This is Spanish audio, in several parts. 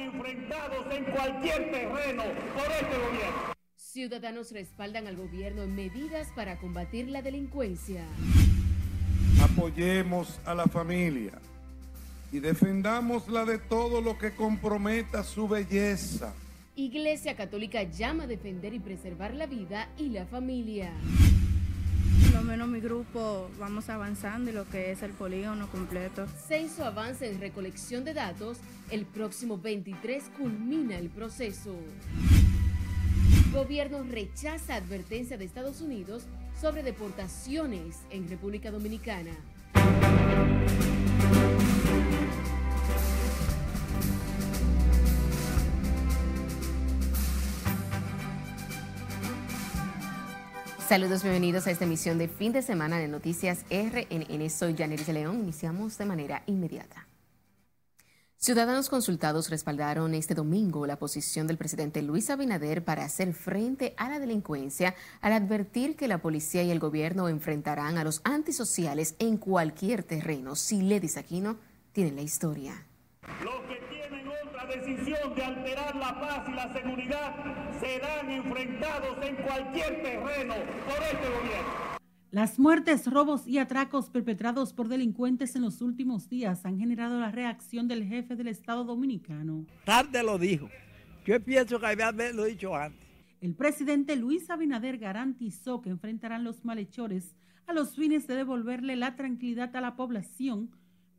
enfrentados en cualquier terreno por este gobierno. Ciudadanos respaldan al gobierno en medidas para combatir la delincuencia. Apoyemos a la familia y defendamos la de todo lo que comprometa su belleza. Iglesia Católica llama a defender y preservar la vida y la familia. Lo menos mi grupo vamos avanzando y lo que es el polígono completo. Censo avanza en recolección de datos. El próximo 23 culmina el proceso. Gobierno rechaza advertencia de Estados Unidos sobre deportaciones en República Dominicana. Saludos, bienvenidos a esta emisión de fin de semana de Noticias RNN. Soy Janeris León. Iniciamos de manera inmediata. Ciudadanos consultados respaldaron este domingo la posición del presidente Luis Abinader para hacer frente a la delincuencia al advertir que la policía y el gobierno enfrentarán a los antisociales en cualquier terreno. Si Ledis Aquino tiene la historia decisión de alterar la paz y la seguridad serán enfrentados en cualquier terreno por este gobierno. Las muertes, robos y atracos perpetrados por delincuentes en los últimos días han generado la reacción del jefe del Estado dominicano. Tarde lo dijo. Yo pienso que había lo dicho antes. El presidente Luis Abinader garantizó que enfrentarán los malhechores a los fines de devolverle la tranquilidad a la población,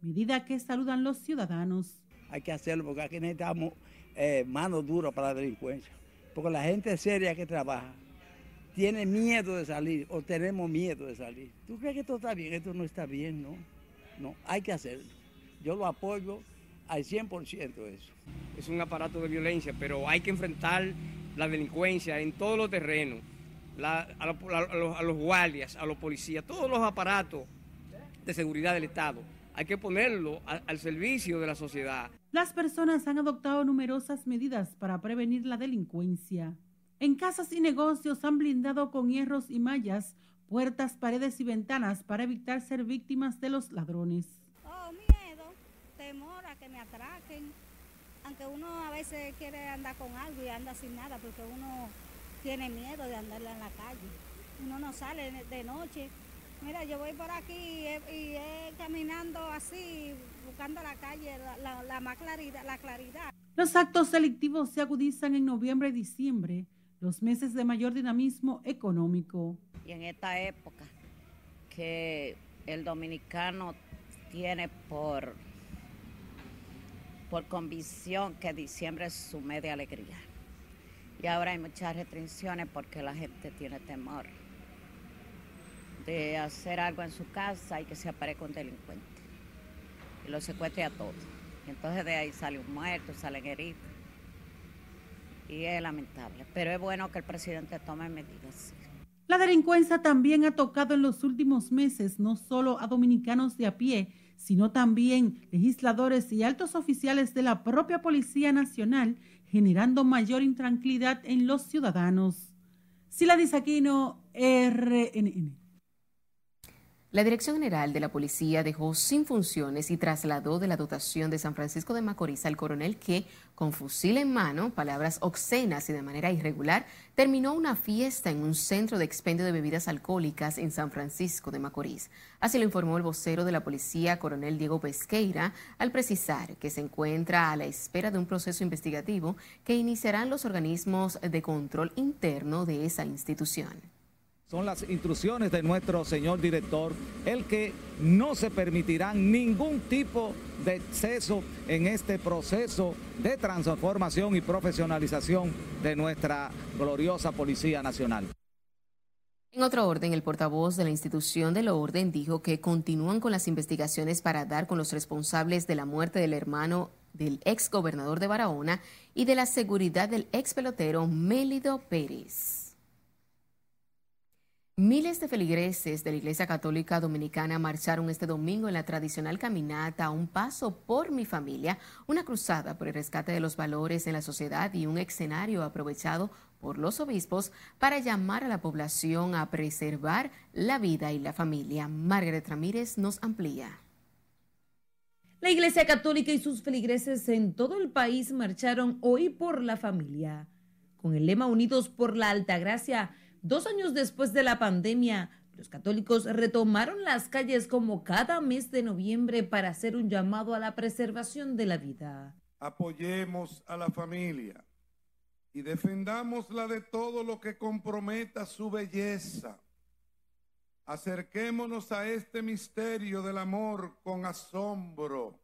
medida que saludan los ciudadanos hay que hacerlo porque aquí necesitamos eh, mano dura para la delincuencia. Porque la gente seria que trabaja tiene miedo de salir o tenemos miedo de salir. ¿Tú crees que esto está bien? Esto no está bien, ¿no? No, hay que hacerlo. Yo lo apoyo al 100% eso. Es un aparato de violencia, pero hay que enfrentar la delincuencia en todos los terrenos, a, los, a los guardias, a los policías, todos los aparatos de seguridad del Estado hay que ponerlo al servicio de la sociedad. Las personas han adoptado numerosas medidas para prevenir la delincuencia. En casas y negocios han blindado con hierros y mallas puertas, paredes y ventanas para evitar ser víctimas de los ladrones. Oh, miedo, temor a que me atraquen. Aunque uno a veces quiere andar con algo y anda sin nada porque uno tiene miedo de andarle en la calle. Uno no sale de noche Mira, yo voy por aquí y, caminando así, buscando la calle, la, más claridad, la claridad. Los actos delictivos se agudizan en noviembre y diciembre, los meses de mayor dinamismo económico. Y en esta época que el dominicano tiene por, por convicción que diciembre es su mes de alegría. Y ahora hay muchas restricciones porque la gente tiene temor de hacer algo en su casa y que se aparezca un delincuente y lo secuestre a todos. entonces de ahí sale un muerto, salen heridos. Y es lamentable, pero es bueno que el presidente tome medidas. La delincuencia también ha tocado en los últimos meses no solo a dominicanos de a pie, sino también legisladores y altos oficiales de la propia Policía Nacional, generando mayor intranquilidad en los ciudadanos. Sila Disaquino, RNN. La Dirección General de la Policía dejó sin funciones y trasladó de la dotación de San Francisco de Macorís al coronel que, con fusil en mano, palabras obscenas y de manera irregular, terminó una fiesta en un centro de expendio de bebidas alcohólicas en San Francisco de Macorís. Así lo informó el vocero de la policía, coronel Diego Pesqueira, al precisar que se encuentra a la espera de un proceso investigativo que iniciarán los organismos de control interno de esa institución. Son las instrucciones de nuestro señor director, el que no se permitirán ningún tipo de exceso en este proceso de transformación y profesionalización de nuestra gloriosa Policía Nacional. En otro orden, el portavoz de la institución del orden dijo que continúan con las investigaciones para dar con los responsables de la muerte del hermano del ex gobernador de Barahona y de la seguridad del ex pelotero Mélido Pérez. Miles de feligreses de la Iglesia Católica Dominicana marcharon este domingo en la tradicional caminata Un Paso por mi familia, una cruzada por el rescate de los valores en la sociedad y un escenario aprovechado por los obispos para llamar a la población a preservar la vida y la familia. Margaret Ramírez nos amplía. La Iglesia Católica y sus feligreses en todo el país marcharon hoy por la familia. Con el lema Unidos por la Alta Gracia, dos años después de la pandemia, los católicos retomaron las calles como cada mes de noviembre para hacer un llamado a la preservación de la vida. Apoyemos a la familia y defendámosla de todo lo que comprometa su belleza. Acerquémonos a este misterio del amor con asombro,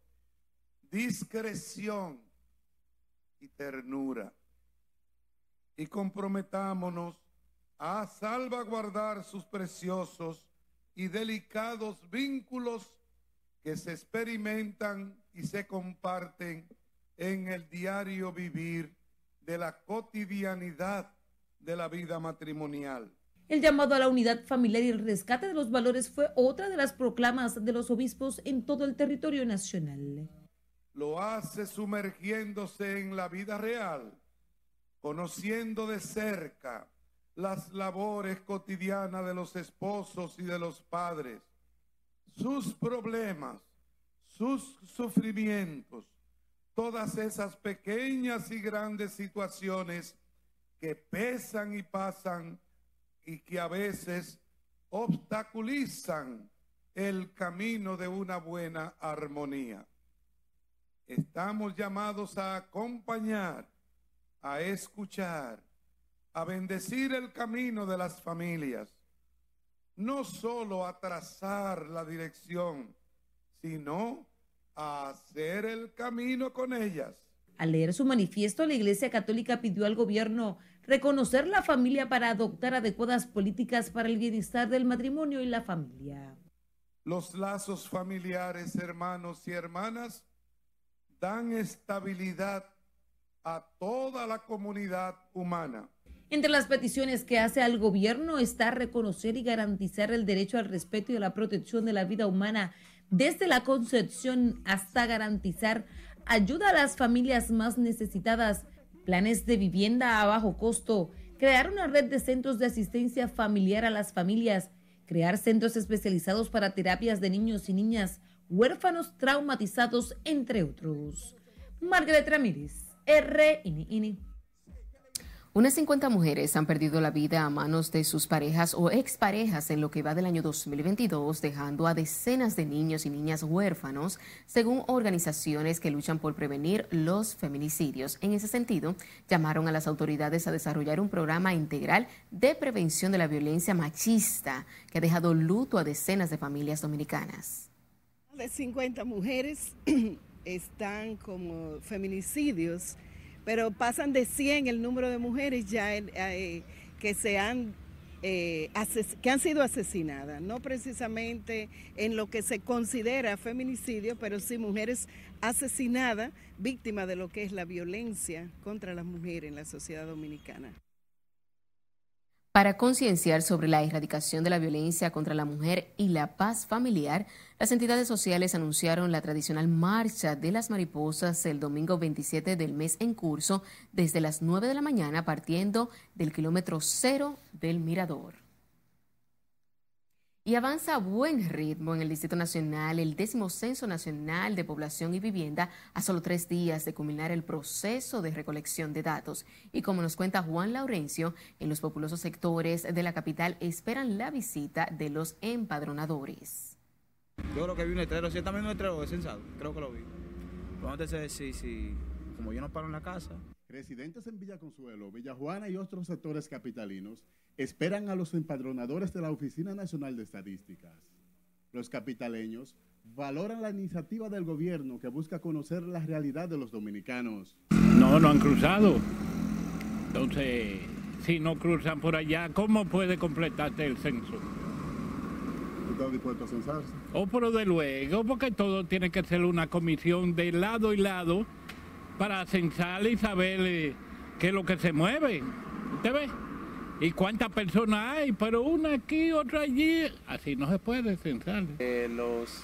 discreción y ternura. Y comprometámonos a salvaguardar sus preciosos y delicados vínculos que se experimentan y se comparten en el diario vivir de la cotidianidad de la vida matrimonial. El llamado a la unidad familiar y el rescate de los valores fue otra de las proclamas de los obispos en todo el territorio nacional. Lo hace sumergiéndose en la vida real, conociendo de cerca las labores cotidianas de los esposos y de los padres, sus problemas, sus sufrimientos, todas esas pequeñas y grandes situaciones que pesan y pasan y que a veces obstaculizan el camino de una buena armonía. Estamos llamados a acompañar, a escuchar, a bendecir el camino de las familias, no solo a trazar la dirección, sino a hacer el camino con ellas. Al leer su manifiesto, la Iglesia Católica pidió al gobierno reconocer la familia para adoptar adecuadas políticas para el bienestar del matrimonio y la familia. Los lazos familiares, hermanos y hermanas, dan estabilidad a toda la comunidad humana. Entre las peticiones que hace al gobierno está reconocer y garantizar el derecho al respeto y a la protección de la vida humana desde la concepción hasta garantizar ayuda a las familias más necesitadas planes de vivienda a bajo costo, crear una red de centros de asistencia familiar a las familias, crear centros especializados para terapias de niños y niñas huérfanos traumatizados, entre otros. Margaret Ramírez, RNN. Unas 50 mujeres han perdido la vida a manos de sus parejas o exparejas en lo que va del año 2022, dejando a decenas de niños y niñas huérfanos, según organizaciones que luchan por prevenir los feminicidios. En ese sentido, llamaron a las autoridades a desarrollar un programa integral de prevención de la violencia machista que ha dejado luto a decenas de familias dominicanas. De 50 mujeres están como feminicidios pero pasan de 100 el número de mujeres ya eh, que se han eh, que han sido asesinadas, no precisamente en lo que se considera feminicidio, pero sí mujeres asesinadas, víctimas de lo que es la violencia contra las mujeres en la sociedad dominicana. Para concienciar sobre la erradicación de la violencia contra la mujer y la paz familiar, las entidades sociales anunciaron la tradicional Marcha de las Mariposas el domingo 27 del mes en curso desde las 9 de la mañana partiendo del kilómetro cero del Mirador. Y avanza a buen ritmo en el Distrito Nacional el décimo Censo Nacional de Población y Vivienda a solo tres días de culminar el proceso de recolección de datos. Y como nos cuenta Juan Laurencio, en los populosos sectores de la capital esperan la visita de los empadronadores. Yo creo que vi un letrero, sí, también un letrero de censado, creo que lo vi. Vamos a si, si, como yo no paro en la casa. Residentes en Villa Consuelo, Villa Juana y otros sectores capitalinos esperan a los empadronadores de la Oficina Nacional de Estadísticas. Los capitaleños valoran la iniciativa del gobierno que busca conocer la realidad de los dominicanos. No, no han cruzado. Entonces, si no cruzan por allá, ¿cómo puede completarse el censo? ¿Están dispuestos a censarse? Oh, pero de luego, porque todo tiene que ser una comisión de lado y lado para censar y saber eh, qué es lo que se mueve. ¿Usted ve? ¿Y cuántas personas hay? Pero una aquí, otra allí. Así no se puede censar. Eh, los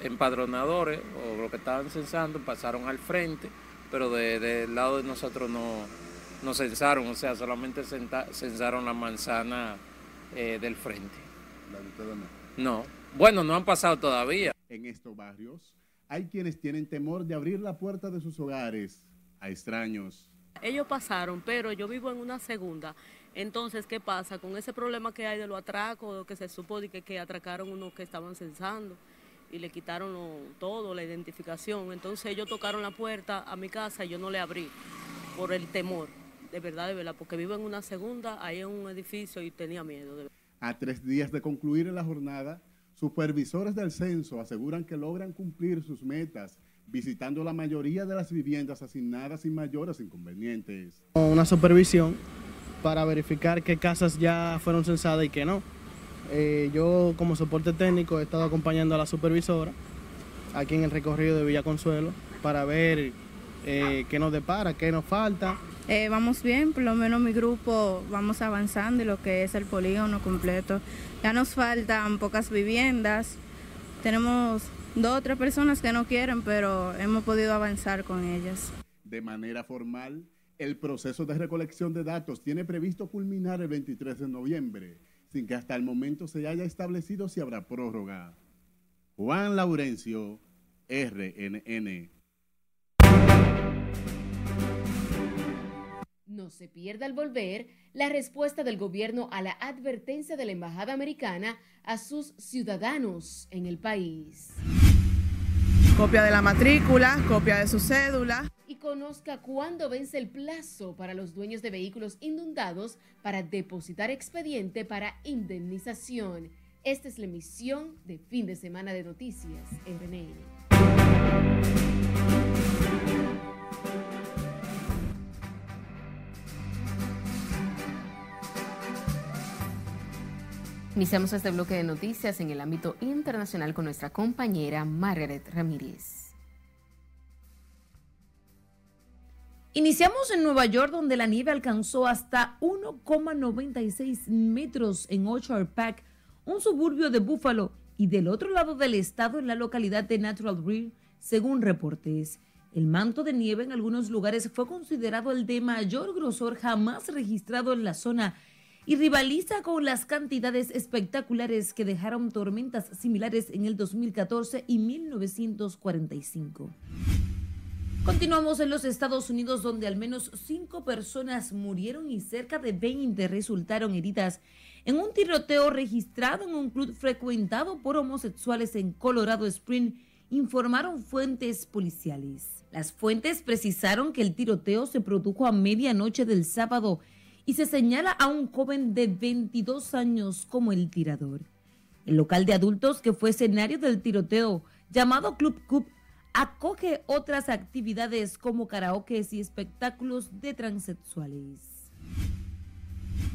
empadronadores o los que estaban censando pasaron al frente, pero del lado de nosotros no, no censaron, o sea, solamente censaron la manzana eh, del frente. ¿La de ustedes no? No. Bueno, no han pasado todavía. En estos barrios hay quienes tienen temor de abrir la puerta de sus hogares a extraños. Ellos pasaron, pero yo vivo en una segunda. Entonces, ¿qué pasa? Con ese problema que hay de los atracos, que se supo que, que atracaron unos que estaban censando y le quitaron lo- todo, la identificación. Entonces ellos tocaron la puerta a mi casa y yo no le abrí por el temor, de verdad, de verdad, porque vivo en una segunda, ahí en un edificio y tenía miedo. De A tres días de concluir la jornada, supervisores del censo aseguran que logran cumplir sus metas, visitando la mayoría de las viviendas asignadas sin mayores inconvenientes. una supervisión para verificar qué casas ya fueron censadas y qué no. Eh, yo como soporte técnico he estado acompañando a la supervisora aquí en el recorrido de Villa Consuelo para ver eh, qué nos depara, qué nos falta. Eh, vamos bien, por lo menos mi grupo vamos avanzando en lo que es el polígono completo. Ya nos faltan pocas viviendas. Tenemos dos o tres personas que no quieren, pero hemos podido avanzar con ellas. De manera formal, el proceso de recolección de datos tiene previsto culminar el 23 de noviembre, sin que hasta el momento se haya establecido si habrá prórroga. Juan Laurencio, RNN. No se pierda al volver la respuesta del gobierno a la advertencia de la Embajada Americana a sus ciudadanos en el país. Copia de la matrícula, copia de su cédula. Y conozca cuándo vence el plazo para los dueños de vehículos inundados para depositar expediente para indemnización. Esta es la emisión de fin de semana de noticias RNN. Iniciamos este bloque de noticias en el ámbito internacional con nuestra compañera Margaret Ramírez. Iniciamos en Nueva York, donde la nieve alcanzó hasta 1,96 metros en Orchard Park, un suburbio de Buffalo, y del otro lado del estado, en la localidad de Natural Bridge, según reportes. El manto de nieve en algunos lugares fue considerado el de mayor grosor jamás registrado en la zona y rivaliza con las cantidades espectaculares que dejaron tormentas similares en el 2014 y 1945. Continuamos en los Estados Unidos donde al menos cinco personas murieron y cerca de 20 resultaron heridas en un tiroteo registrado en un club frecuentado por homosexuales en Colorado Spring, informaron fuentes policiales. Las fuentes precisaron que el tiroteo se produjo a medianoche del sábado y se señala a un joven de 22 años como el tirador. El local de adultos que fue escenario del tiroteo, llamado Club Cup, acoge otras actividades como karaoke y espectáculos de transexuales.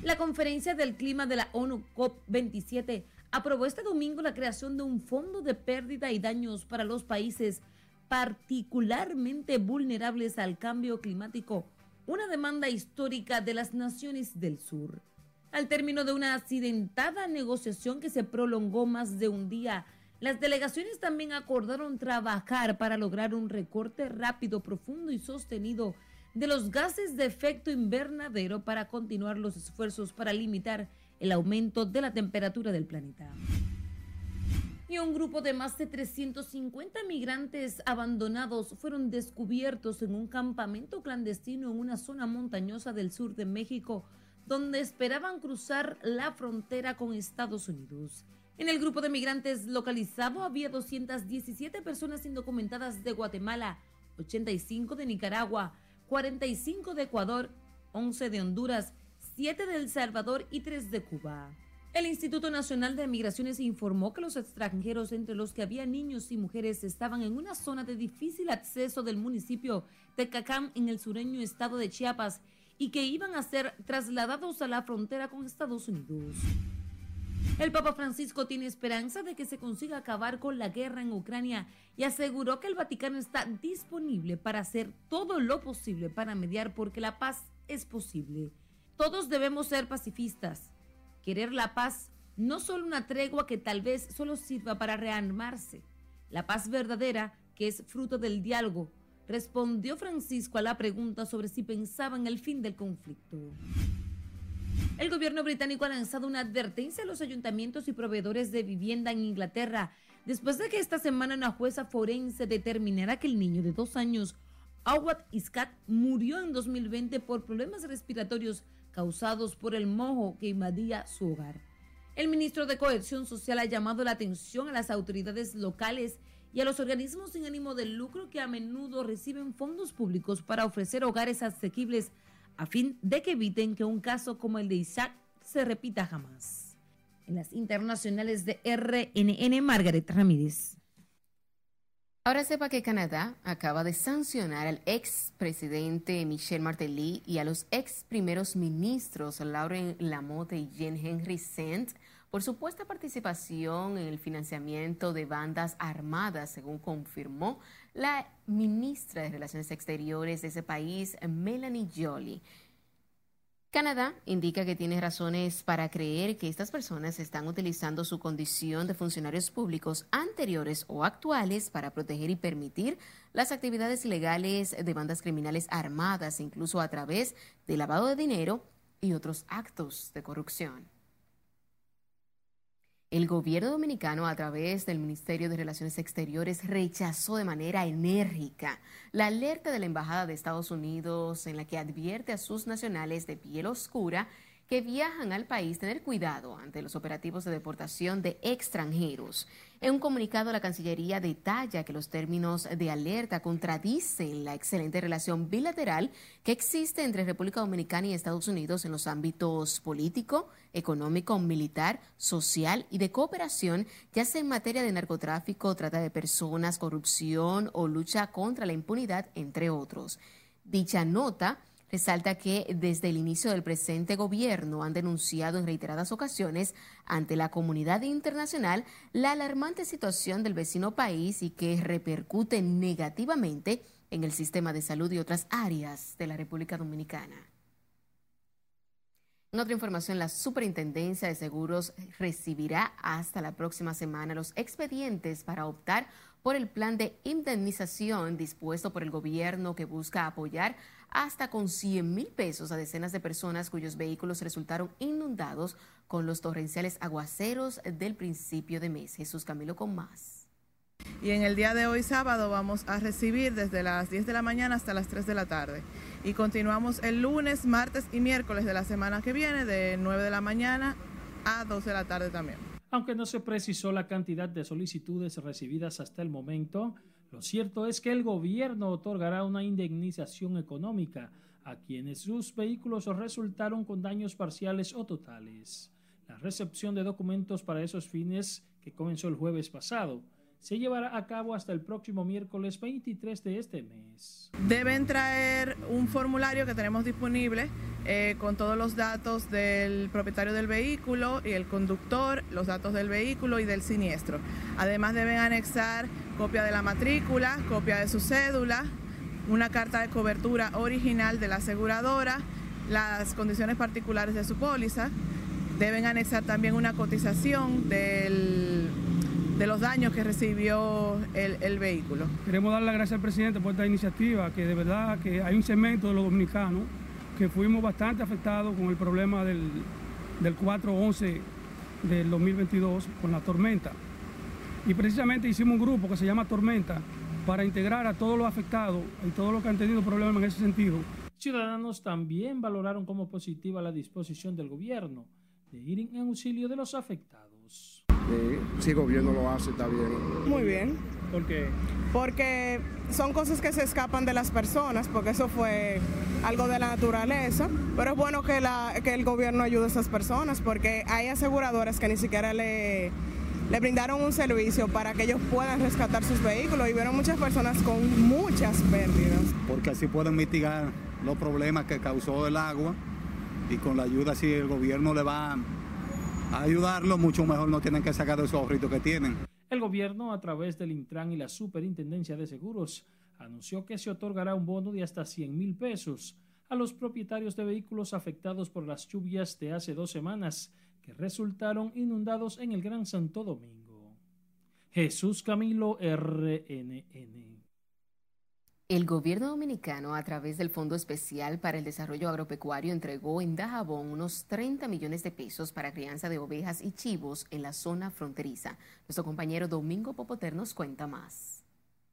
La conferencia del clima de la ONU COP27 aprobó este domingo la creación de un fondo de pérdida y daños para los países particularmente vulnerables al cambio climático, una demanda histórica de las naciones del sur. Al término de una accidentada negociación que se prolongó más de un día, las delegaciones también acordaron trabajar para lograr un recorte rápido, profundo y sostenido de los gases de efecto invernadero para continuar los esfuerzos para limitar el aumento de la temperatura del planeta. Y un grupo de más de 350 migrantes abandonados fueron descubiertos en un campamento clandestino en una zona montañosa del sur de México, donde esperaban cruzar la frontera con Estados Unidos. En el grupo de migrantes localizado había 217 personas indocumentadas de Guatemala, 85 de Nicaragua, 45 de Ecuador, 11 de Honduras, 7 de El Salvador y 3 de Cuba. El Instituto Nacional de Migraciones informó que los extranjeros, entre los que había niños y mujeres, estaban en una zona de difícil acceso del municipio de Cacán en el sureño estado de Chiapas y que iban a ser trasladados a la frontera con Estados Unidos. El Papa Francisco tiene esperanza de que se consiga acabar con la guerra en Ucrania y aseguró que el Vaticano está disponible para hacer todo lo posible para mediar porque la paz es posible. Todos debemos ser pacifistas. Querer la paz, no solo una tregua que tal vez solo sirva para rearmarse. La paz verdadera, que es fruto del diálogo, respondió Francisco a la pregunta sobre si pensaba en el fin del conflicto. El gobierno británico ha lanzado una advertencia a los ayuntamientos y proveedores de vivienda en Inglaterra después de que esta semana una jueza forense determinara que el niño de dos años, Awad Iskat, murió en 2020 por problemas respiratorios causados por el mojo que invadía su hogar. El ministro de Cohesión Social ha llamado la atención a las autoridades locales y a los organismos sin ánimo de lucro que a menudo reciben fondos públicos para ofrecer hogares asequibles a fin de que eviten que un caso como el de Isaac se repita jamás. En las internacionales de RNN, Margaret Ramírez. Ahora sepa que Canadá acaba de sancionar al ex presidente Michel Martelly y a los ex primeros ministros Lauren Lamotte y Jean-Henry Saint por supuesta participación en el financiamiento de bandas armadas, según confirmó la ministra de Relaciones Exteriores de ese país, Melanie Jolie. Canadá indica que tiene razones para creer que estas personas están utilizando su condición de funcionarios públicos anteriores o actuales para proteger y permitir las actividades ilegales de bandas criminales armadas, incluso a través de lavado de dinero y otros actos de corrupción. El gobierno dominicano, a través del Ministerio de Relaciones Exteriores, rechazó de manera enérgica la alerta de la Embajada de Estados Unidos en la que advierte a sus nacionales de piel oscura que viajan al país tener cuidado ante los operativos de deportación de extranjeros. En un comunicado, la Cancillería detalla que los términos de alerta contradicen la excelente relación bilateral que existe entre República Dominicana y Estados Unidos en los ámbitos político, económico, militar, social y de cooperación, ya sea en materia de narcotráfico, trata de personas, corrupción o lucha contra la impunidad, entre otros. Dicha nota Resalta que desde el inicio del presente gobierno han denunciado en reiteradas ocasiones ante la comunidad internacional la alarmante situación del vecino país y que repercute negativamente en el sistema de salud y otras áreas de la República Dominicana. En otra información, la Superintendencia de Seguros recibirá hasta la próxima semana los expedientes para optar por el plan de indemnización dispuesto por el gobierno que busca apoyar hasta con 100 mil pesos a decenas de personas cuyos vehículos resultaron inundados con los torrenciales aguaceros del principio de mes. Jesús Camilo con más. Y en el día de hoy sábado vamos a recibir desde las 10 de la mañana hasta las 3 de la tarde. Y continuamos el lunes, martes y miércoles de la semana que viene de 9 de la mañana a 12 de la tarde también. Aunque no se precisó la cantidad de solicitudes recibidas hasta el momento, lo cierto es que el gobierno otorgará una indemnización económica a quienes sus vehículos resultaron con daños parciales o totales. La recepción de documentos para esos fines, que comenzó el jueves pasado, se llevará a cabo hasta el próximo miércoles 23 de este mes. Deben traer un formulario que tenemos disponible eh, con todos los datos del propietario del vehículo y el conductor, los datos del vehículo y del siniestro. Además deben anexar copia de la matrícula, copia de su cédula, una carta de cobertura original de la aseguradora, las condiciones particulares de su póliza. Deben anexar también una cotización del de los daños que recibió el, vehículo. Queremos dar las gracias al presidente por esta iniciativa, que de verdad que hay un segmento de los dominicanos que fuimos bastante afectados con el problema del, del 411 del 2022 con la tormenta. Y precisamente hicimos un grupo que se llama Tormenta para integrar a todos los afectados y todos los que han tenido problemas en ese sentido. Ciudadanos también valoraron como positiva la disposición del gobierno de ir en auxilio de los afectados si el gobierno lo hace, está bien. Muy bien. ¿Por qué? Porque son cosas que se escapan de las personas, porque eso fue algo de la naturaleza, pero es bueno que, la, que el gobierno ayude a esas personas, porque hay aseguradoras que ni siquiera le, le brindaron un servicio para que ellos puedan rescatar sus vehículos y vieron muchas personas con muchas pérdidas. Porque así pueden mitigar los problemas que causó el agua y con la ayuda si el gobierno le va ayudarlo, mucho mejor no tienen que sacar esos ahorritos que tienen. El gobierno, a través del Intran y la Superintendencia de Seguros, anunció que se otorgará un bono de hasta 100 mil pesos a los propietarios de vehículos afectados por las lluvias de hace dos semanas que resultaron inundados en el Gran Santo Domingo. Jesús Camilo RNN. El gobierno dominicano, a través del Fondo Especial para el Desarrollo Agropecuario, entregó en Dajabón unos 30 millones de pesos para crianza de ovejas y chivos en la zona fronteriza. Nuestro compañero Domingo Popoter nos cuenta más.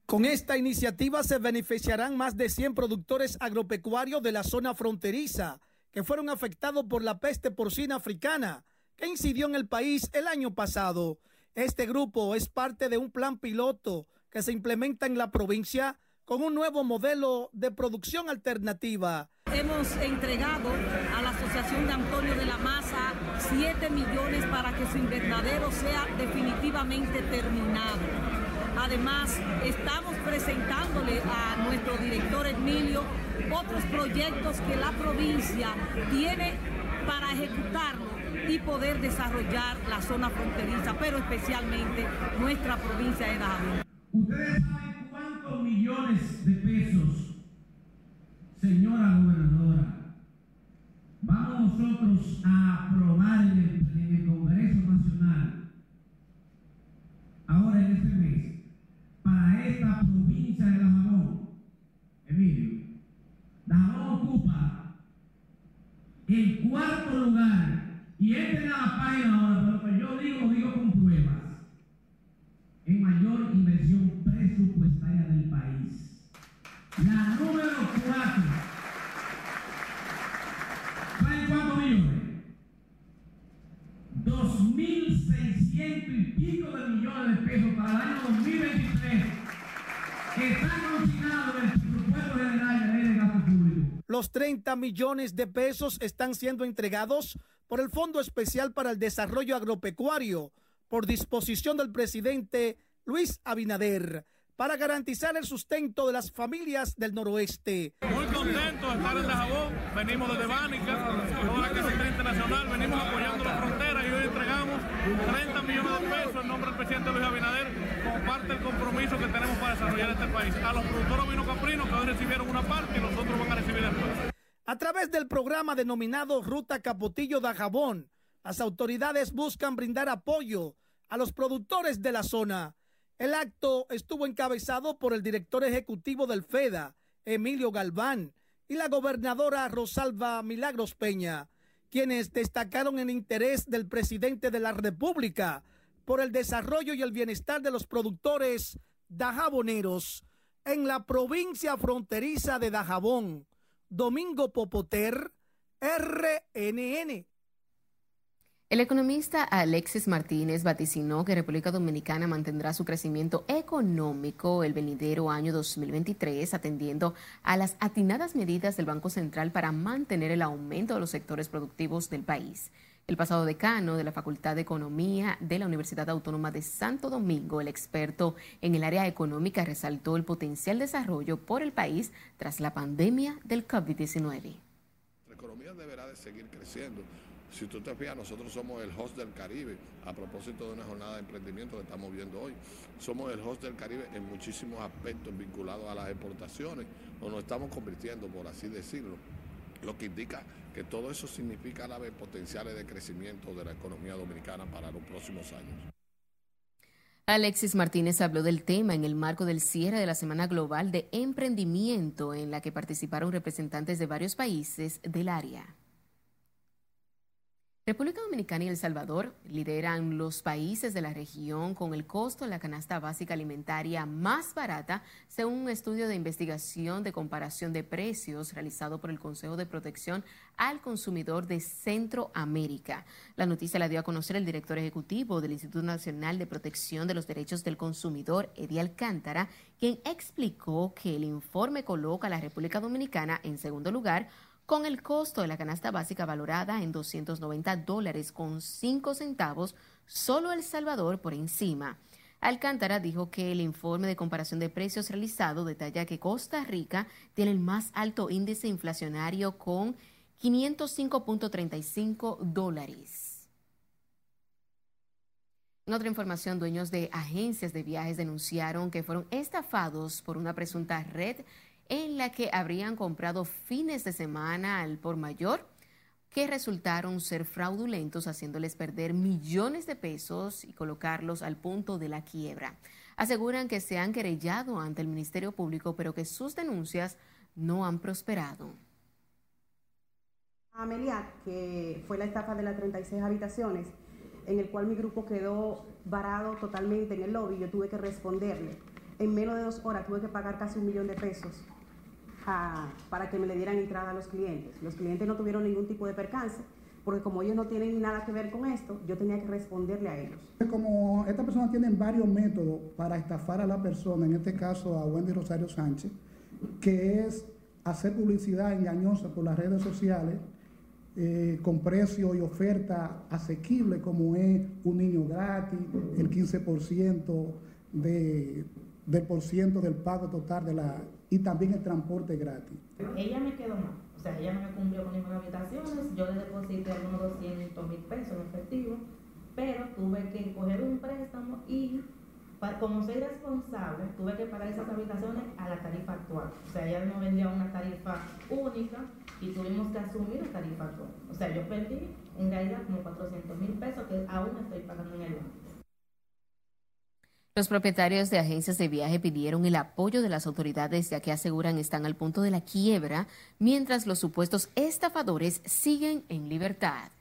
Con esta iniciativa se beneficiarán más de 100 productores agropecuarios de la zona fronteriza que fueron afectados por la peste porcina africana que incidió en el país el año pasado. Este grupo es parte de un plan piloto que se implementa en la provincia con un nuevo modelo de producción alternativa. Hemos entregado a la Asociación de Antonio de la Maza 7 millones para que su invernadero sea definitivamente terminado. Además, estamos presentándole a nuestro director Emilio otros proyectos que la provincia tiene para ejecutarlo y poder desarrollar la zona fronteriza, pero especialmente nuestra provincia de Dajabón millones de pesos, señora gobernadora, vamos nosotros a aprobar en el, Congreso Nacional, ahora en este mes, para esta provincia de Dajabón, Emilio, Dajabón ocupa el cuarto lugar, y entren a la página ahora, pero yo digo, digo con pruebas, en mayor inversión presupuestaria del país. La número cuatro. ¿Saben cuántos millones? 2.600 y pico de millones de pesos para el año 2023 que están consignados en el presupuesto general de ley de gasto público. Los 30 millones de pesos están siendo entregados por el Fondo Especial para el Desarrollo Agropecuario por disposición del presidente Luis Abinader para garantizar el sustento de las familias del noroeste. Muy contentos de estar en Dajabón, venimos desde Bánica, toda la carretera internacional, venimos apoyando la frontera. Y hoy entregamos 30 millones de pesos en nombre del presidente A través del programa denominado Ruta Capotillo Dajabón, las autoridades buscan brindar apoyo a los productores de la zona. El acto estuvo encabezado por el director ejecutivo del FEDA, Emilio Galván, y la gobernadora Rosalba Milagros Peña, quienes destacaron el interés del presidente de la República por el desarrollo y el bienestar de los productores dajaboneros en la provincia fronteriza de Dajabón. Domingo Popoter, RNN. El economista Alexis Martínez vaticinó que República Dominicana mantendrá su crecimiento económico el venidero año 2023, atendiendo a las atinadas medidas del Banco Central para mantener el aumento de los sectores productivos del país. El pasado decano de la Facultad de Economía de la Universidad Autónoma de Santo Domingo, el experto en el área económica, resaltó el potencial desarrollo por el país tras la pandemia del COVID-19. La economía deberá de seguir creciendo si tú te fijas, nosotros somos el host del Caribe, a propósito de una jornada de emprendimiento que estamos viendo hoy. Somos el host del Caribe en muchísimos aspectos vinculados a las exportaciones, o nos estamos convirtiendo, por así decirlo. Lo que indica que todo eso significa la vez potenciales de crecimiento de la economía dominicana para los próximos años. Alexis Martínez habló del tema en el marco del cierre de la Semana Global de Emprendimiento, en la que participaron representantes de varios países del área. República Dominicana y El Salvador lideran los países de la región con el costo de la canasta básica alimentaria más barata, según un estudio de investigación de comparación de precios realizado por el Consejo de Protección al Consumidor de Centroamérica. La noticia la dio a conocer el director ejecutivo del Instituto Nacional de Protección de los Derechos del Consumidor, Eddie Alcántara, quien explicó que el informe coloca a la República Dominicana en segundo lugar con el costo de la canasta básica valorada en 290 dólares con 5 centavos, solo El Salvador por encima. Alcántara dijo que el informe de comparación de precios realizado detalla que Costa Rica tiene el más alto índice inflacionario con 505.35 dólares. En otra información, dueños de agencias de viajes denunciaron que fueron estafados por una presunta red en la que habrían comprado fines de semana al por mayor que resultaron ser fraudulentos, haciéndoles perder millones de pesos y colocarlos al punto de la quiebra. Aseguran que se han querellado ante el Ministerio Público, pero que sus denuncias no han prosperado. Amelia, que fue la estafa de las 36 habitaciones, en el cual mi grupo quedó varado totalmente en el lobby, yo tuve que responderle. En menos de dos horas tuve que pagar casi un millón de pesos para que me le dieran entrada a los clientes. Los clientes no tuvieron ningún tipo de percance, porque como ellos no tienen nada que ver con esto, yo tenía que responderle a ellos. Como estas personas tienen varios métodos para estafar a la persona, en este caso a Wendy Rosario Sánchez, que es hacer publicidad engañosa por las redes sociales eh, con precio y oferta asequible como es un niño gratis, el 15% de, del por ciento del pago total de la y también el transporte gratis. Ella me quedó mal, o sea, ella no me cumplió con ninguna habitaciones, yo le deposité algunos 200 mil pesos en efectivo, pero tuve que coger un préstamo y como soy responsable, tuve que pagar esas habitaciones a la tarifa actual. O sea, ella no vendía una tarifa única y tuvimos que asumir la tarifa actual. O sea, yo perdí en realidad como 400 mil pesos que aún estoy pagando en el banco. Los propietarios de agencias de viaje pidieron el apoyo de las autoridades ya que aseguran están al punto de la quiebra, mientras los supuestos estafadores siguen en libertad.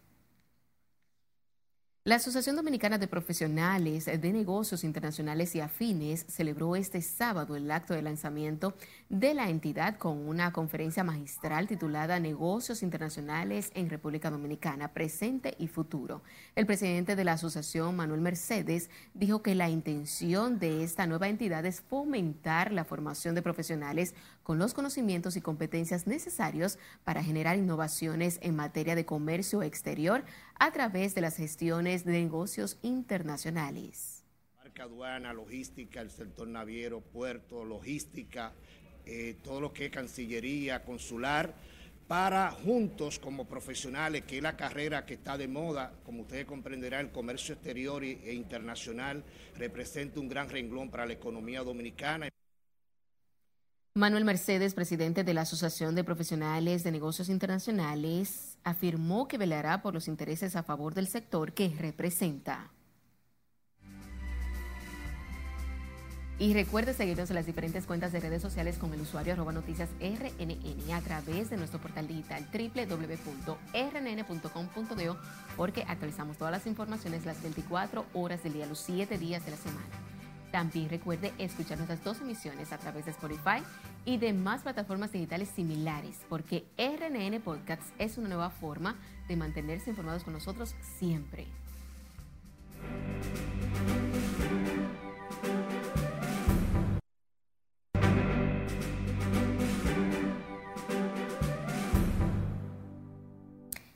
La Asociación Dominicana de Profesionales de Negocios Internacionales y Afines celebró este sábado el acto de lanzamiento de la entidad con una conferencia magistral titulada Negocios Internacionales en República Dominicana, Presente y Futuro. El presidente de la asociación, Manuel Mercedes, dijo que la intención de esta nueva entidad es fomentar la formación de profesionales con los conocimientos y competencias necesarios para generar innovaciones en materia de comercio exterior a través de las gestiones de negocios internacionales. Marca aduana, logística, el sector naviero, puerto, logística, eh, todo lo que es cancillería, consular, para juntos como profesionales, que es la carrera que está de moda, como ustedes comprenderán, el comercio exterior e internacional representa un gran renglón para la economía dominicana. Manuel Mercedes, presidente de la Asociación de Profesionales de Negocios Internacionales, afirmó que velará por los intereses a favor del sector que representa. Y recuerde seguirnos en las diferentes cuentas de redes sociales con el usuario arroba noticias RNN a través de nuestro portal digital www.rnn.com.do porque actualizamos todas las informaciones las 24 horas del día, los 7 días de la semana. También recuerde escuchar nuestras dos emisiones a través de Spotify y demás plataformas digitales similares, porque RNN Podcasts es una nueva forma de mantenerse informados con nosotros siempre.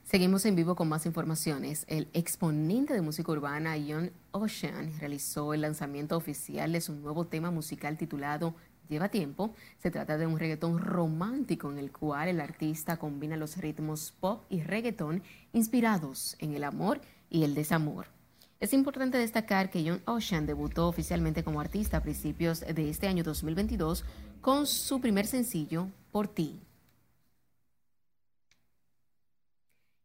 Seguimos en vivo con más informaciones. El exponente de música urbana John Ocean realizó el lanzamiento oficial de su nuevo tema musical titulado Lleva tiempo. Se trata de un reggaetón romántico en el cual el artista combina los ritmos pop y reggaetón inspirados en el amor y el desamor. Es importante destacar que John Ocean debutó oficialmente como artista a principios de este año 2022 con su primer sencillo, Por ti.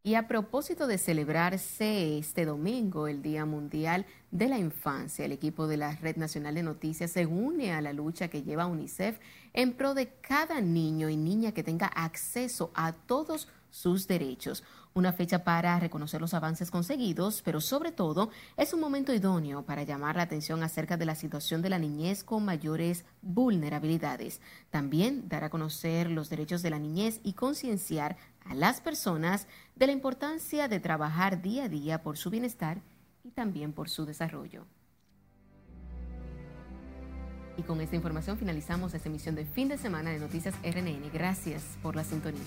Y a propósito de celebrarse este domingo el Día Mundial de la Infancia, el equipo de la Red Nacional de Noticias se une a la lucha que lleva UNICEF en pro de cada niño y niña que tenga acceso a todos sus derechos. Una fecha para reconocer los avances conseguidos, pero sobre todo es un momento idóneo para llamar la atención acerca de la situación de la niñez con mayores vulnerabilidades. También dar a conocer los derechos de la niñez y concienciar a las personas de la importancia de trabajar día a día por su bienestar y también por su desarrollo. Y con esta información finalizamos esta emisión de fin de semana de Noticias RNN. Gracias por la sintonía.